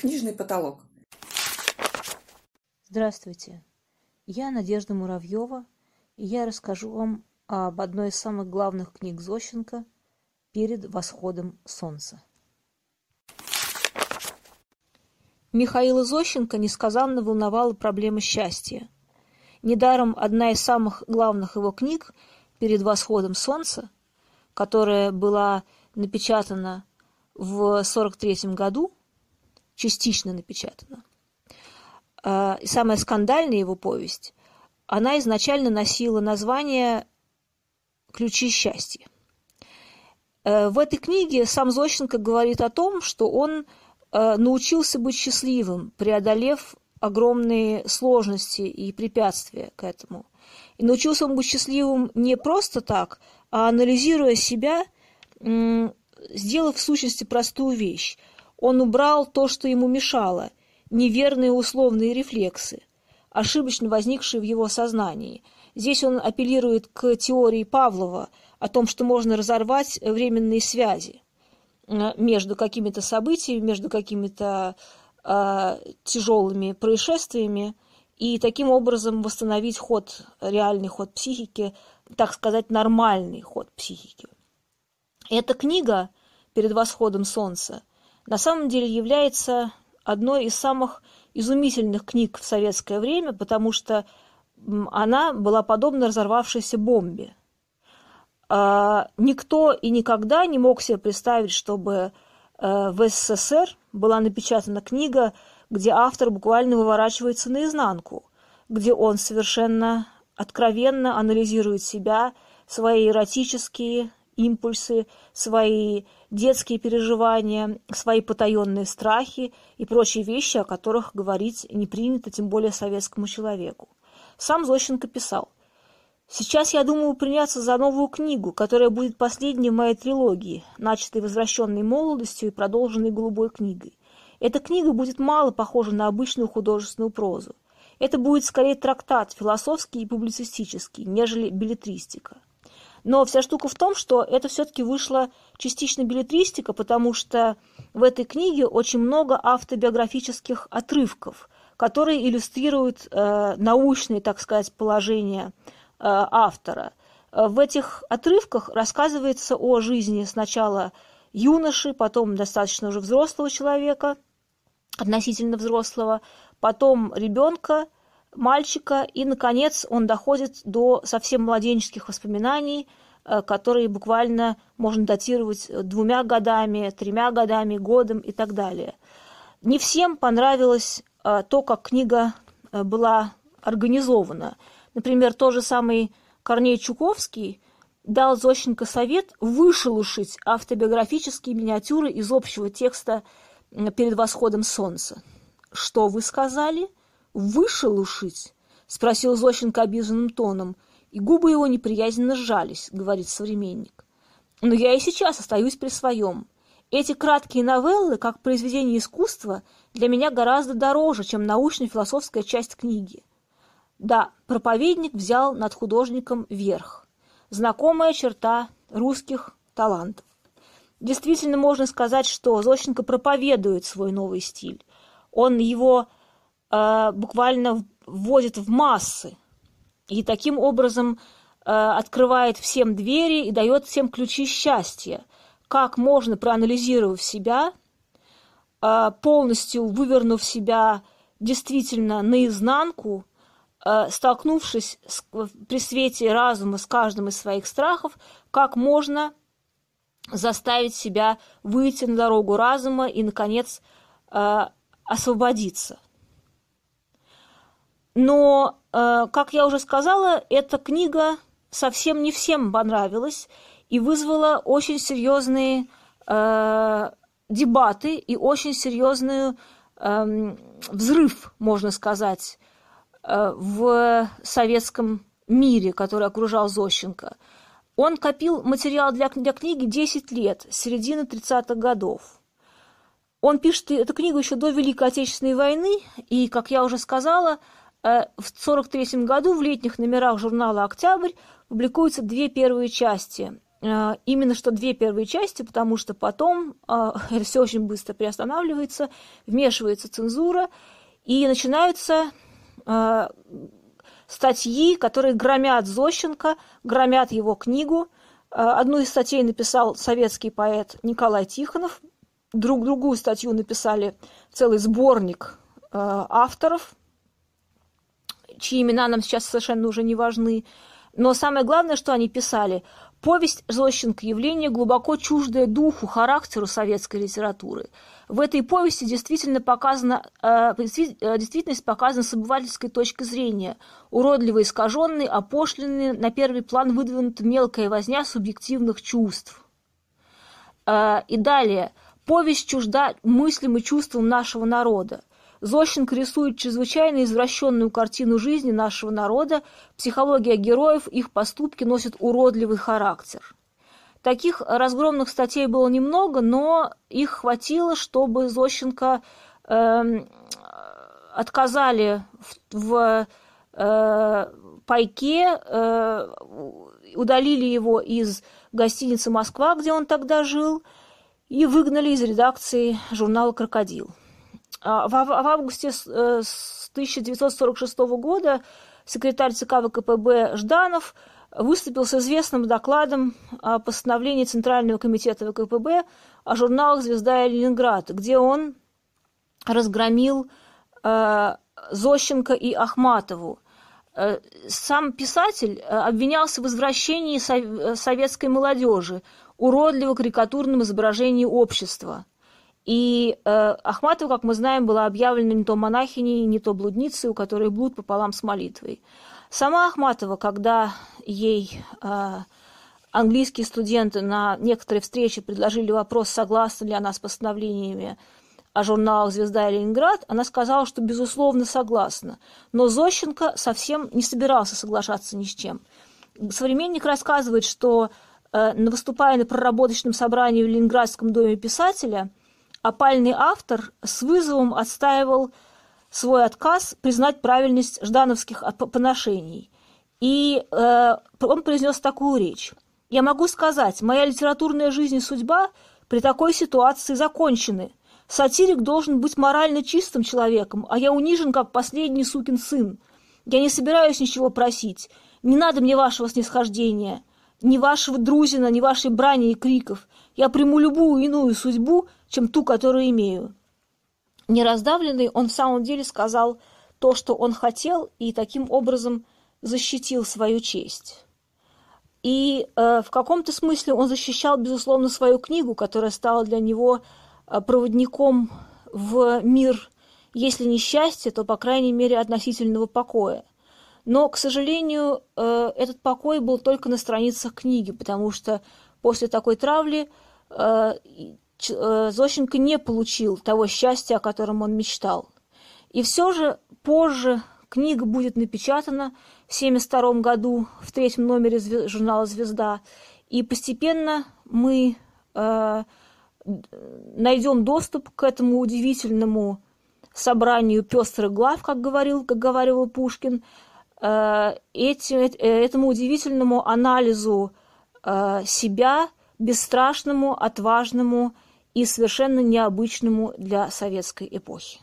Книжный потолок. Здравствуйте. Я Надежда Муравьева, и я расскажу вам об одной из самых главных книг Зощенко «Перед восходом солнца». Михаила Зощенко несказанно волновала проблема счастья. Недаром одна из самых главных его книг «Перед восходом солнца», которая была напечатана в 1943 году, частично напечатана, а, и самая скандальная его повесть, она изначально носила название «Ключи счастья». Э, в этой книге сам Зощенко говорит о том, что он э, научился быть счастливым, преодолев огромные сложности и препятствия к этому. И научился он быть счастливым не просто так, а анализируя себя, сделав в сущности простую вещь. Он убрал то, что ему мешало, неверные условные рефлексы, ошибочно возникшие в его сознании. Здесь он апеллирует к теории Павлова о том, что можно разорвать временные связи э, между какими-то событиями, между какими-то э, тяжелыми происшествиями, и таким образом восстановить ход, реальный ход психики, так сказать, нормальный ход психики. Эта книга «Перед восходом солнца» на самом деле является одной из самых изумительных книг в советское время, потому что она была подобна разорвавшейся бомбе. А, никто и никогда не мог себе представить, чтобы э, в СССР была напечатана книга, где автор буквально выворачивается наизнанку, где он совершенно откровенно анализирует себя, свои эротические импульсы, свои детские переживания, свои потаенные страхи и прочие вещи, о которых говорить не принято, тем более советскому человеку. Сам Зощенко писал, «Сейчас я думаю приняться за новую книгу, которая будет последней в моей трилогии, начатой возвращенной молодостью и продолженной голубой книгой. Эта книга будет мало похожа на обычную художественную прозу. Это будет скорее трактат, философский и публицистический, нежели билетристика. Но вся штука в том, что это все-таки вышла частично билетристика, потому что в этой книге очень много автобиографических отрывков, которые иллюстрируют э, научные, так сказать, положения э, автора. В этих отрывках рассказывается о жизни сначала юноши, потом достаточно уже взрослого человека, относительно взрослого, потом ребенка, мальчика, и, наконец, он доходит до совсем младенческих воспоминаний, э, которые буквально можно датировать двумя годами, тремя годами, годом и так далее. Не всем понравилось э, то, как книга э, была организована. Например, тот же самый Корней Чуковский дал Зощенко совет вышелушить автобиографические миниатюры из общего текста перед восходом солнца. «Что вы сказали?» «Вышелушить?» — спросил Зощенко обиженным тоном, и губы его неприязненно сжались, говорит современник. «Но я и сейчас остаюсь при своем. Эти краткие новеллы, как произведение искусства, для меня гораздо дороже, чем научно-философская часть книги. Да, проповедник взял над художником верх. Знакомая черта русских талантов. Действительно можно сказать, что Зощенко проповедует свой новый стиль. Он его буквально вводит в массы и таким образом э, открывает всем двери и дает всем ключи счастья. Как можно, проанализировав себя, э, полностью вывернув себя действительно наизнанку, столкнувшись с, при свете разума с каждым из своих страхов, как можно заставить себя выйти на дорогу разума и, наконец, освободиться. Но, э, как я уже сказала, эта книга совсем не всем понравилась и вызвала очень серьезные э, дебаты и очень серьезный э, взрыв, можно сказать, э, в советском мире, который окружал Зощенко – он копил материал для, для книги 10 лет, с середины 30-х годов. Он пишет эту книгу еще до Великой Отечественной войны, и, как я уже сказала, в 1943 году в летних номерах журнала «Октябрь» публикуются две первые части. Э, именно что две первые части, потому что потом э, это все очень быстро приостанавливается, вмешивается цензура, и начинаются э, статьи, которые громят Зощенко, громят его книгу. Одну из статей написал советский поэт Николай Тихонов, друг другую статью написали целый сборник авторов, чьи имена нам сейчас совершенно уже не важны. Но самое главное, что они писали, повесть Зощенко – явление глубоко чуждое духу, характеру советской литературы. В этой повести действительно показана, э, э, действительность показана с обывательской точки зрения, уродливо искаженный, опошленный, на первый план выдвинута мелкая возня субъективных чувств. Э, и далее. Повесть чужда мыслям и чувствам нашего народа. Зощенко рисует чрезвычайно извращенную картину жизни нашего народа, психология героев, их поступки носят уродливый характер. Таких разгромных статей было немного, но их хватило, чтобы Зощенко э, отказали в, в э, пайке, э, удалили его из гостиницы «Москва», где он тогда жил, и выгнали из редакции журнала «Крокодил». А, в августе 1946 э, года секретарь ЦК ВКПБ Жданов выступил с известным докладом о постановлении Центрального комитета ВКПБ о журналах «Звезда» и «Ленинград», где он разгромил э, Зощенко и Ахматову. Э, сам писатель обвинялся в извращении советской молодежи, уродливо карикатурном изображении общества – и э, Ахматова, как мы знаем, была объявлена не то монахиней, не то блудницей, у которой блуд пополам с молитвой. Сама Ахматова, когда ей э, английские студенты на некоторые встречи предложили вопрос, согласна ли она с постановлениями о журналах «Звезда» и «Ленинград», она сказала, что, безусловно, согласна. Но Зощенко совсем не собирался соглашаться ни с чем. Современник рассказывает, что, э, выступая на проработочном собрании в Ленинградском доме писателя – опальный автор с вызовом отстаивал свой отказ признать правильность ждановских поношений. И э, он произнес такую речь. «Я могу сказать, моя литературная жизнь и судьба при такой ситуации закончены. Сатирик должен быть морально чистым человеком, а я унижен, как последний сукин сын. Я не собираюсь ничего просить. Не надо мне вашего снисхождения, ни вашего друзина, ни вашей брани и криков. Я приму любую иную судьбу, чем ту, которую имею. Нераздавленный он в самом деле сказал то, что он хотел, и таким образом защитил свою честь. И э, в каком-то смысле он защищал, безусловно, свою книгу, которая стала для него э, проводником в мир, если не счастья, то, по крайней мере, относительного покоя. Но, к сожалению, э, этот покой был только на страницах книги, потому что после такой травли э, Зощенко не получил того счастья, о котором он мечтал. И все же позже книга будет напечатана в 1972 году в третьем номере журнала «Звезда», и постепенно мы э, найдем доступ к этому удивительному собранию пестрых глав, как говорил, как говорил Пушкин, э, эти, э, этому удивительному анализу э, себя, бесстрашному, отважному и совершенно необычному для советской эпохи.